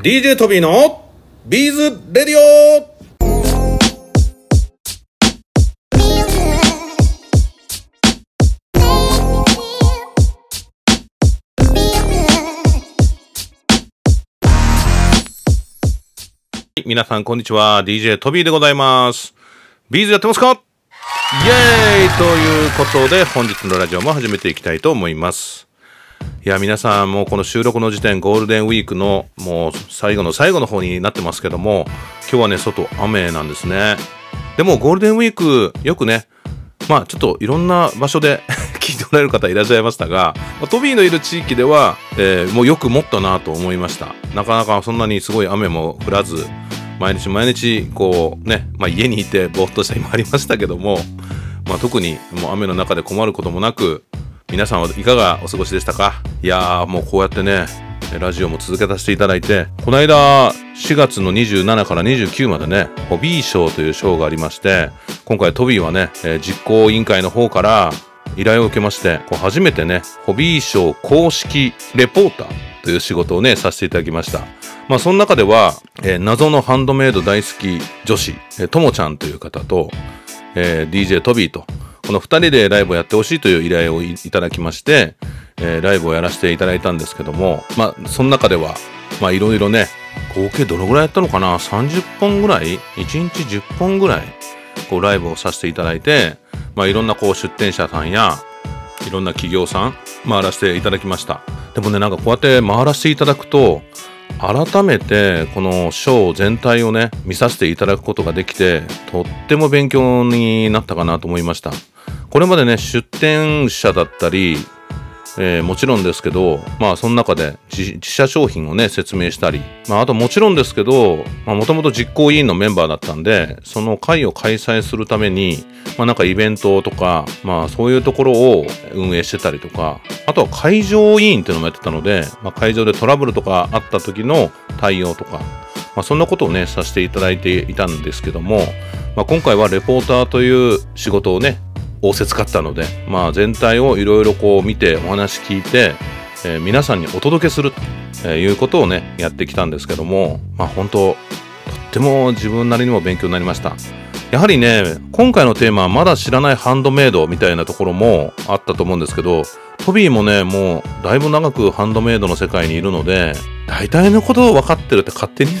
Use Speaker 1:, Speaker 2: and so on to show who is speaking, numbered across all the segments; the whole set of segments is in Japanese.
Speaker 1: DJ トビーのビーズ Radio。皆さんこんにちは。DJ トビーでございます。ビーズやってますか？イエーイ！ということで本日のラジオも始めていきたいと思います。いや皆さんもうこの収録の時点ゴールデンウィークのもう最後の最後の方になってますけども今日はね外雨なんですね。でもゴールデンウィークよくねまあちょっといろんな場所で 聞いておられる方いらっしゃいましたが、まあ、トビーのいる地域では、えー、もうよく持ったなと思いました。なかなかそんなにすごい雨も降らず毎日毎日こうね、まあ、家にいてぼーっとした日もありましたけども、まあ、特にもう雨の中で困ることもなく皆さんはいかがお過ごしでしたか？いやーもうこうやってねラジオも続けさせていただいてこの間4月の27から29までねホビー賞という賞がありまして今回トビーはね、実行委員会の方から依頼を受けまして初めてねホビー賞公式レポーターという仕事をねさせていただきました。まあその中では、えー、謎のハンドメイド大好き女子ともちゃんという方と、えー、DJ トビーとこの2人でライブをやってほしいという依頼をいただきまして、えー、ライブをやらせていただいたんですけども、まあ、その中では、まあ、いろいろね、合計どのぐらいやったのかな ?30 本ぐらい ?1 日10本ぐらい、こう、ライブをさせていただいて、まあ、いろんなこう、出店者さんや、いろんな企業さん、回らせていただきました。でもね、なんかこうやって回らせていただくと、改めてこのショー全体をね見させていただくことができてとっても勉強になったかなと思いました。これまでね出展者だったり、えー、もちろんですけどまあその中で自社商品をね説明したりまああともちろんですけどもともと実行委員のメンバーだったんでその会を開催するためにまあなんかイベントとかまあそういうところを運営してたりとかあとは会場委員っていうのもやってたので、まあ、会場でトラブルとかあった時の対応とか、まあ、そんなことをね、させていただいていたんですけども、まあ、今回はレポーターという仕事をね、仰せ使ったので、まあ、全体をいろいろこう見てお話聞いて、えー、皆さんにお届けするということをね、やってきたんですけども、まあ本当、とっても自分なりにも勉強になりました。やはりね、今回のテーマはまだ知らないハンドメイドみたいなところもあったと思うんですけど、トビーもね、もうだいぶ長くハンドメイドの世界にいるので、大体のことを分かってるって勝手にね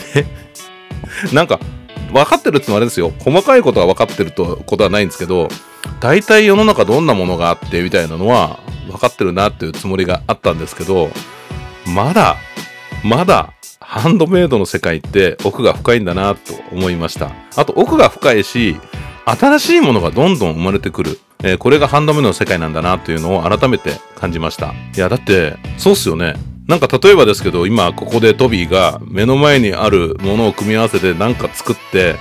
Speaker 1: なんか、分かってるってのはあれですよ。細かいことは分かってるとことはないんですけど、大体世の中どんなものがあってみたいなのは分かってるなっていうつもりがあったんですけど、まだ、まだ、ハンドメイドの世界って奥が深いんだなと思いました。あと奥が深いし、新しいものがどんどん生まれてくる。えー、これがハンドメイドの世界なんだなというのを改めて感じました。いや、だって、そうっすよね。なんか例えばですけど、今ここでトビーが目の前にあるものを組み合わせて何か作って、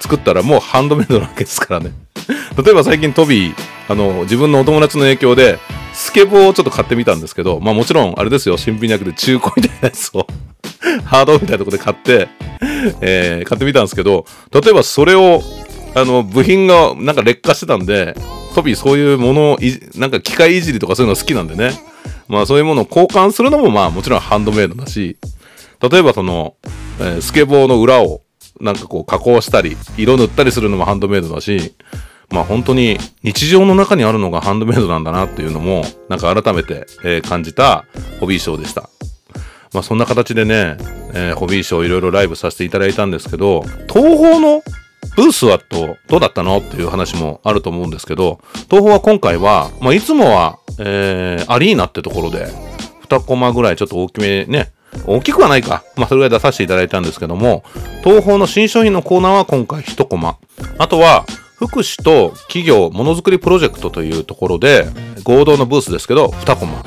Speaker 1: 作ったらもうハンドメイドなわけですからね。例えば最近トビー、あの、自分のお友達の影響で、スケボーをちょっと買ってみたんですけど、まあもちろんあれですよ、新品じゃなくて中古みたいなやつを ハードみたいなとこで買って、えー、買ってみたんですけど、例えばそれをあの、部品がなんか劣化してたんで、トビーそういうものをなんか機械いじりとかそういうの好きなんでね。まあそういうものを交換するのもまあもちろんハンドメイドだし、例えばその、えー、スケボーの裏をなんかこう加工したり、色塗ったりするのもハンドメイドだし、まあ本当に日常の中にあるのがハンドメイドなんだなっていうのも、なんか改めて、えー、感じたホビーショーでした。まあそんな形でね、えー、ホビーショーいろいろライブさせていただいたんですけど、東方のブースはとどうだったのっていう話もあると思うんですけど、東宝は今回は、まあ、いつもは、えー、アリーナってところで、2コマぐらいちょっと大きめね、大きくはないか。まあ、それぐらい出させていただいたんですけども、東宝の新商品のコーナーは今回1コマ。あとは、福祉と企業ものづくりプロジェクトというところで、合同のブースですけど、2コマ。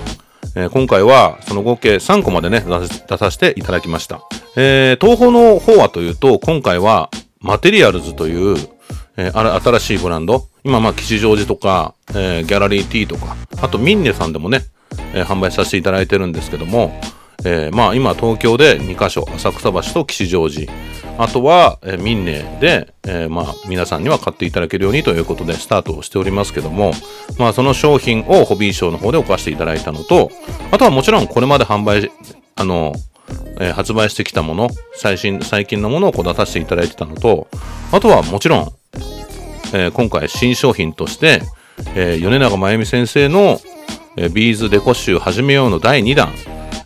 Speaker 1: えー、今回はその合計3コマでね、出させていただきました。えー、東宝の方はというと、今回はマテリアルズという、えー、新しいブランド。今、まあ、吉祥寺とか、えー、ギャラリー T とか、あとミンネさんでもね、えー、販売させていただいてるんですけども、えー、まあ、今、東京で2カ所、浅草橋と吉祥寺。あとは、えー、ミンネで、えー、まあ、皆さんには買っていただけるようにということでスタートをしておりますけども、まあ、その商品をホビーショーの方で置かせていただいたのと、あとはもちろんこれまで販売、あの、えー、発売してきたもの、最新、最近のものをこう出させていただいてたのと、あとはもちろん、え、今回新商品として、え、米長真由美先生の、え、ビーズデコ集始めようの第2弾、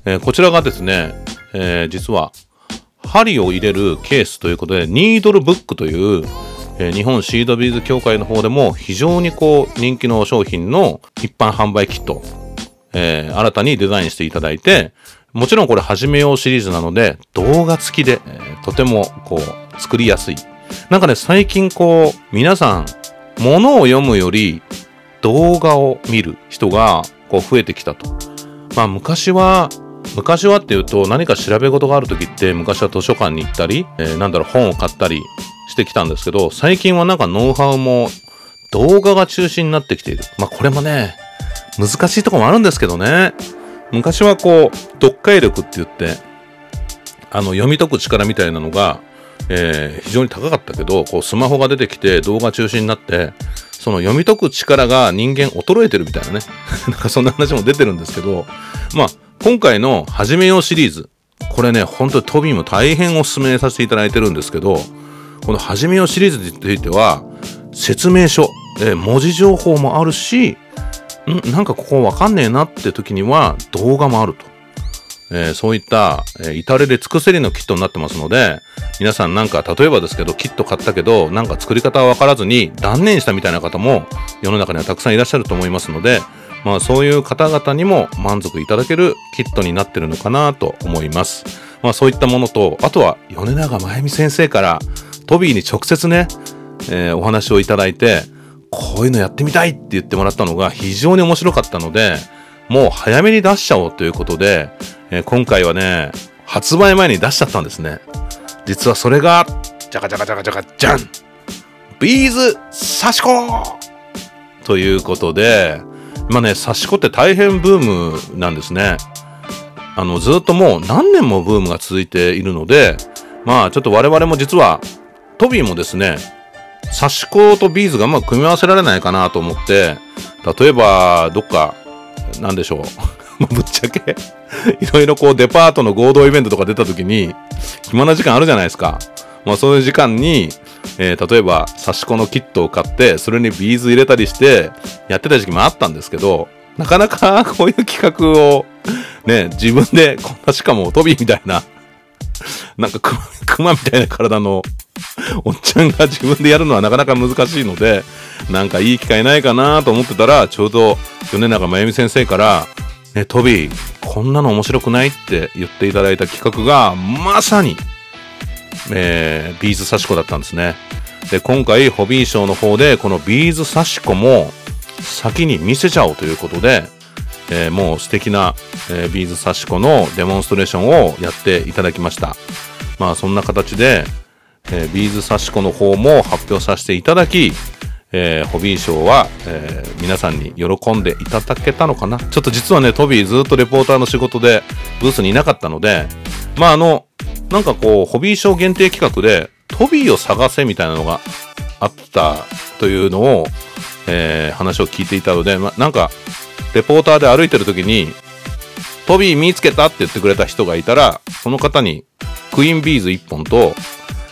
Speaker 1: え、こちらがですね、え、実は針を入れるケースということでニードルブックという、えー、日本シードビーズ協会の方でも非常にこう人気の商品の一般販売キット、えー、新たにデザインしていただいてもちろんこれ始めようシリーズなので動画付きで、えー、とてもこう作りやすいなんかね最近こう皆さん物を読むより動画を見る人がこう増えてきたと。まあ昔は昔はっていうと何か調べ事がある時って昔は図書館に行ったり、えー、なんだろう本を買ったりしてきたんですけど最近はなんかノウハウも動画が中心になってきている。まあこれもね難しいとこもあるんですけどね昔はこう読解力って言ってあの読み解く力みたいなのが、えー、非常に高かったけどこうスマホが出てきて動画中心になってその読み解く力が人間衰えてるみたいなね。なんかそんな話も出てるんですけど、まあ、今回の始めようシリーズ。これね、本当にトビーも大変お勧めさせていただいてるんですけど、この始めようシリーズについては、説明書、え文字情報もあるし、んなんかここわかんねえなって時には動画もあると。えー、そういった、えー、至れり尽くせりのキットになってますので、皆さんなんか、例えばですけど、キット買ったけど、なんか作り方はわからずに断念したみたいな方も世の中にはたくさんいらっしゃると思いますので、まあそういう方々にも満足いただけるキットになってるのかなと思います。まあそういったものと、あとは米長真由美先生からトビーに直接ね、えー、お話をいただいて、こういうのやってみたいって言ってもらったのが非常に面白かったので、もう早めに出しちゃおうということで、えー、今回はね、発売前に出しちゃったんですね。実はそれが、じゃかじゃかじゃかじゃかじゃんビーズ刺し子ということで、まあね、刺し子って大変ブームなんですね。あの、ずっともう何年もブームが続いているので、まあちょっと我々も実は、トビーもですね、刺し子とビーズがうまく組み合わせられないかなと思って、例えば、どっか、なんでしょう。ぶっちゃけ いろいろこうデパートの合同イベントとか出た時に、暇な時間あるじゃないですか。まあそういう時間に、えー、例えば刺し子のキットを買って、それにビーズ入れたりして、やってた時期もあったんですけど、なかなか こういう企画を、ね、自分で、こんなしかもトビーみたいな、なんかクマクマみたいな体のおっちゃんが自分でやるのはなかなか難しいので、なんかいい機会ないかなと思ってたら、ちょうど米長真由美先生から、ね、トビー、こんなの面白くないって言っていただいた企画が、まさに、えー、ビーズ刺し子だったんですね。で、今回、ホビーショーの方で、このビーズ刺し子も、先に見せちゃおうということで、えー、もう素敵な、えー、ビーズ刺し子のデモンストレーションをやっていただきました。まあ、そんな形で、えー、ビーズ刺し子の方も発表させていただき、えー、ホビーショーは、えー、皆さんに喜んでいただけたのかなちょっと実はね、トビーずっとレポーターの仕事でブースにいなかったので、まああの、なんかこう、ホビー賞限定企画で、トビーを探せみたいなのがあったというのを、えー、話を聞いていたので、ま、なんか、レポーターで歩いてる時に、トビー見つけたって言ってくれた人がいたら、その方にクイーンビーズ1本と、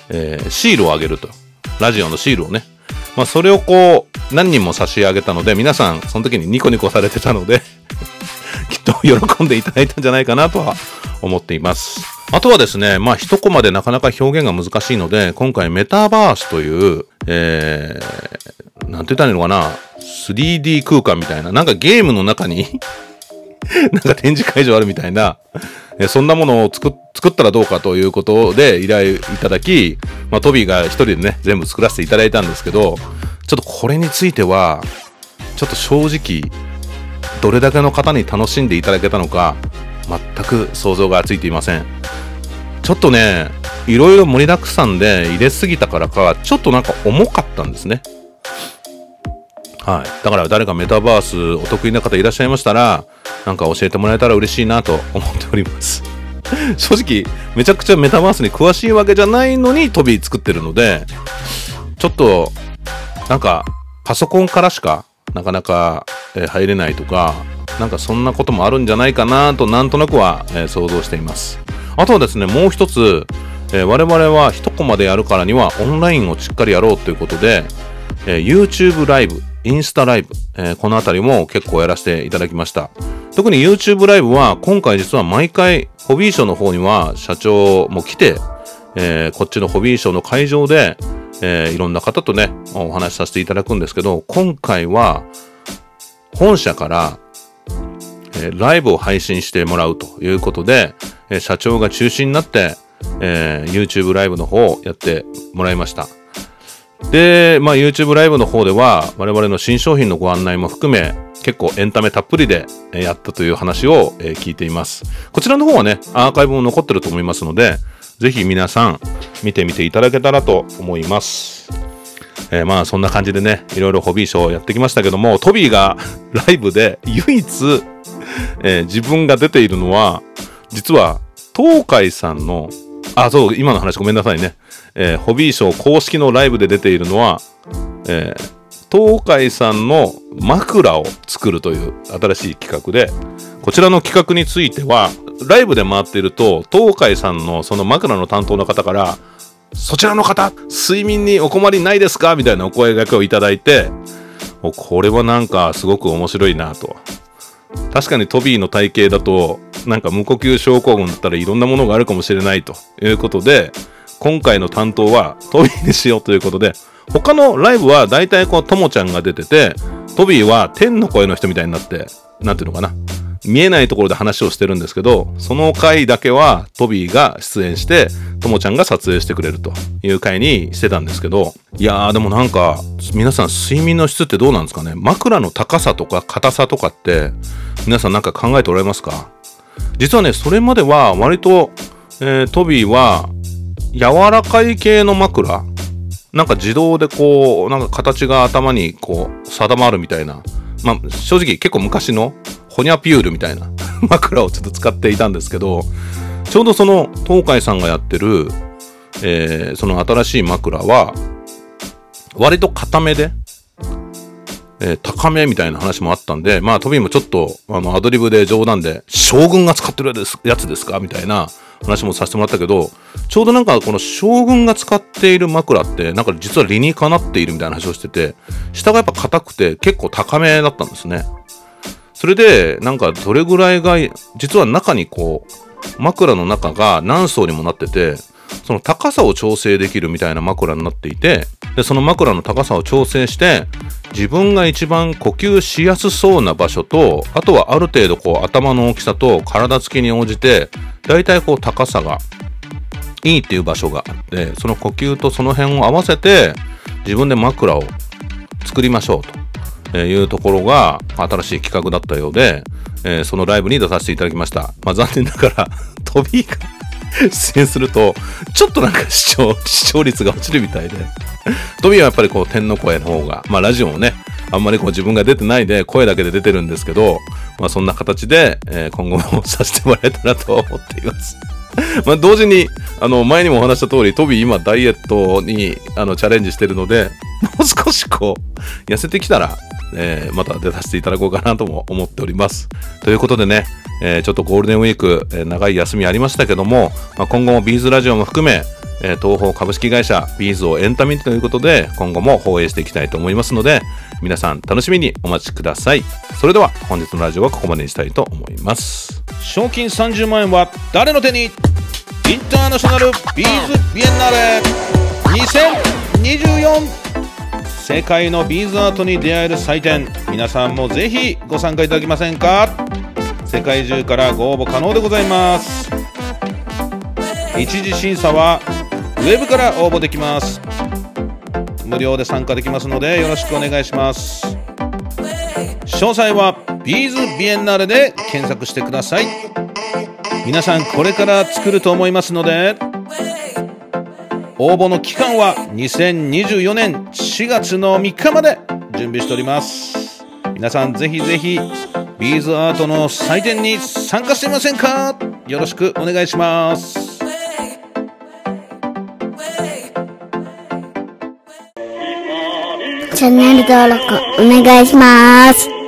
Speaker 1: えー、シールをあげると。ラジオのシールをね。まあ、それをこう、何人も差し上げたので、皆さん、その時にニコニコされてたので きっと喜んでいただいたんじゃないかなとは思っています。あとはですね、まあ、一コマでなかなか表現が難しいので、今回メタバースという、えー、なんて言ったらいいのかな 3D 空間みたいな、なんかゲームの中に なんか展示会場あるみたいな、えそんなものを作ったらどうかということで依頼いただき、まあ、トビーが一人でね、全部作らせていただいたんですけど、ちょっとこれについては、ちょっと正直、どれだけの方に楽しんでいただけたのか、全く想像がついていません。ちょっとね、いろいろ盛りだくさんで入れすぎたからか、ちょっとなんか重かったんですね。はい。だから誰かメタバースお得意な方いらっしゃいましたら、なんか教えてもらえたら嬉しいなと思っております。正直、めちゃくちゃメタバースに詳しいわけじゃないのに飛び作ってるので、ちょっと、なんか、パソコンからしかなかなか、え入れないとか、なんかそんなこともあるんじゃないかなとなんとなくは、え想像しています。あとはですね、もう一つ、えー、我々は一コマでやるからにはオンラインをしっかりやろうということで、えー、YouTube ライブ、インスタライブ、えー、このあたりも結構やらせていただきました。特に YouTube ライブは今回実は毎回ホビーショーの方には社長も来て、えー、こっちのホビーショーの会場で、えー、いろんな方とね、お話しさせていただくんですけど、今回は本社から、えー、ライブを配信してもらうということで、え、社長が中心になって、えー、YouTube ライブの方をやってもらいました。で、まあ、YouTube ライブの方では我々の新商品のご案内も含め結構エンタメたっぷりでやったという話を聞いています。こちらの方はね、アーカイブも残ってると思いますので、ぜひ皆さん見てみていただけたらと思います。えー、まあそんな感じでね、いろいろホビーショーをやってきましたけども、トビーが ライブで唯一、えー、自分が出ているのは、実は東海さんの、あ、そう、今の話ごめんなさいね。えー、ホビーショー公式のライブで出ているのは、えー、東海さんの枕を作るという新しい企画で、こちらの企画については、ライブで回っていると、東海さんのその枕の担当の方から、そちらの方、睡眠にお困りないですか？みたいなお声掛けをいただいて、これはなんかすごく面白いなと。確かにトビーの体型だと、なんか無呼吸症候群だったらいろんなものがあるかもしれないということで、今回の担当はトビーにしようということで、他のライブは大体こう、ともちゃんが出てて、トビーは天の声の人みたいになって、なんていうのかな。見えないところで話をしてるんですけど、その回だけはトビーが出演して、ともちゃんが撮影してくれるという回にしてたんですけど、いやーでもなんか、皆さん睡眠の質ってどうなんですかね？枕の高さとか硬さとかって、皆さんなんか考えておられますか？実はね、それまでは割と、えー、トビーは柔らかい系の枕なんか自動でこう、なんか形が頭にこう定まるみたいな。まあ正直結構昔のホニャピュールみたいな 枕をちょっと使っていたんですけど、ちょうどその東海さんがやってる、えー、その新しい枕は、割と固めで、えー、高めみたいな話もあったんで、まあトビーもちょっとあのアドリブで冗談で、将軍が使ってるやつですかみたいな話もさせてもらったけど、ちょうどなんかこの将軍が使っている枕って、なんか実は理にかなっているみたいな話をしてて、下がやっぱ硬くて結構高めだったんですね。それで、なんかどれぐらいが、実は中にこう、枕の中が何層にもなってて、その高さを調整できるみたいな枕になっていて、で、その枕の高さを調整して、自分が一番呼吸しやすそうな場所と、あとはある程度こう頭の大きさと体つきに応じて、大体こう高さがいいっていう場所があって、その呼吸とその辺を合わせて、自分で枕を作りましょうと。えいうところが新しい企画だったようで、えー、そのライブに出させていただきました。まあ残念ながら、飛びが出演すると、ちょっとなんか視聴、視聴率が落ちるみたいで。トビーはやっぱりこう天の声の方が、まあラジオもね、あんまりこう自分が出てないで声だけで出てるんですけど、まあそんな形で、えー、今後もさせてもらえたらと思っています。まあ同時に、あの前にもお話した通り、トビー今ダイエットにあのチャレンジしてるので、もう少しこう、痩せてきたら、えー、また出させていただこうかなとも思っております。ということでね、えー、ちょっとゴールデンウィーク、えー、長い休みありましたけども、まあ、今後もビーズラジオも含め、え、東方株式会社ビーズをエンタメということで今後も放映していきたいと思いますので皆さん楽しみにお待ちください。それでは本日のラジオはここまでにしたいと思います。賞金30万円は誰の手に？インターナショナルビーズビエンナーレ。2024世界のビーズアートに出会える祭典。皆さんもぜひご参加いただけませんか？世界中からご応募可能でございます。一次審査はウェブから応募できます。無料で参加できますのでよろしくお願いします。詳細はビーズビエンナーレで検索してください。皆さんこれから作ると思いますので応募の期間は2024年4月の3日まで準備しております。皆さんぜひぜひビーズアートの祭典に参加してみませんか？よろしくお願いします。
Speaker 2: チャンネル登録お願いします。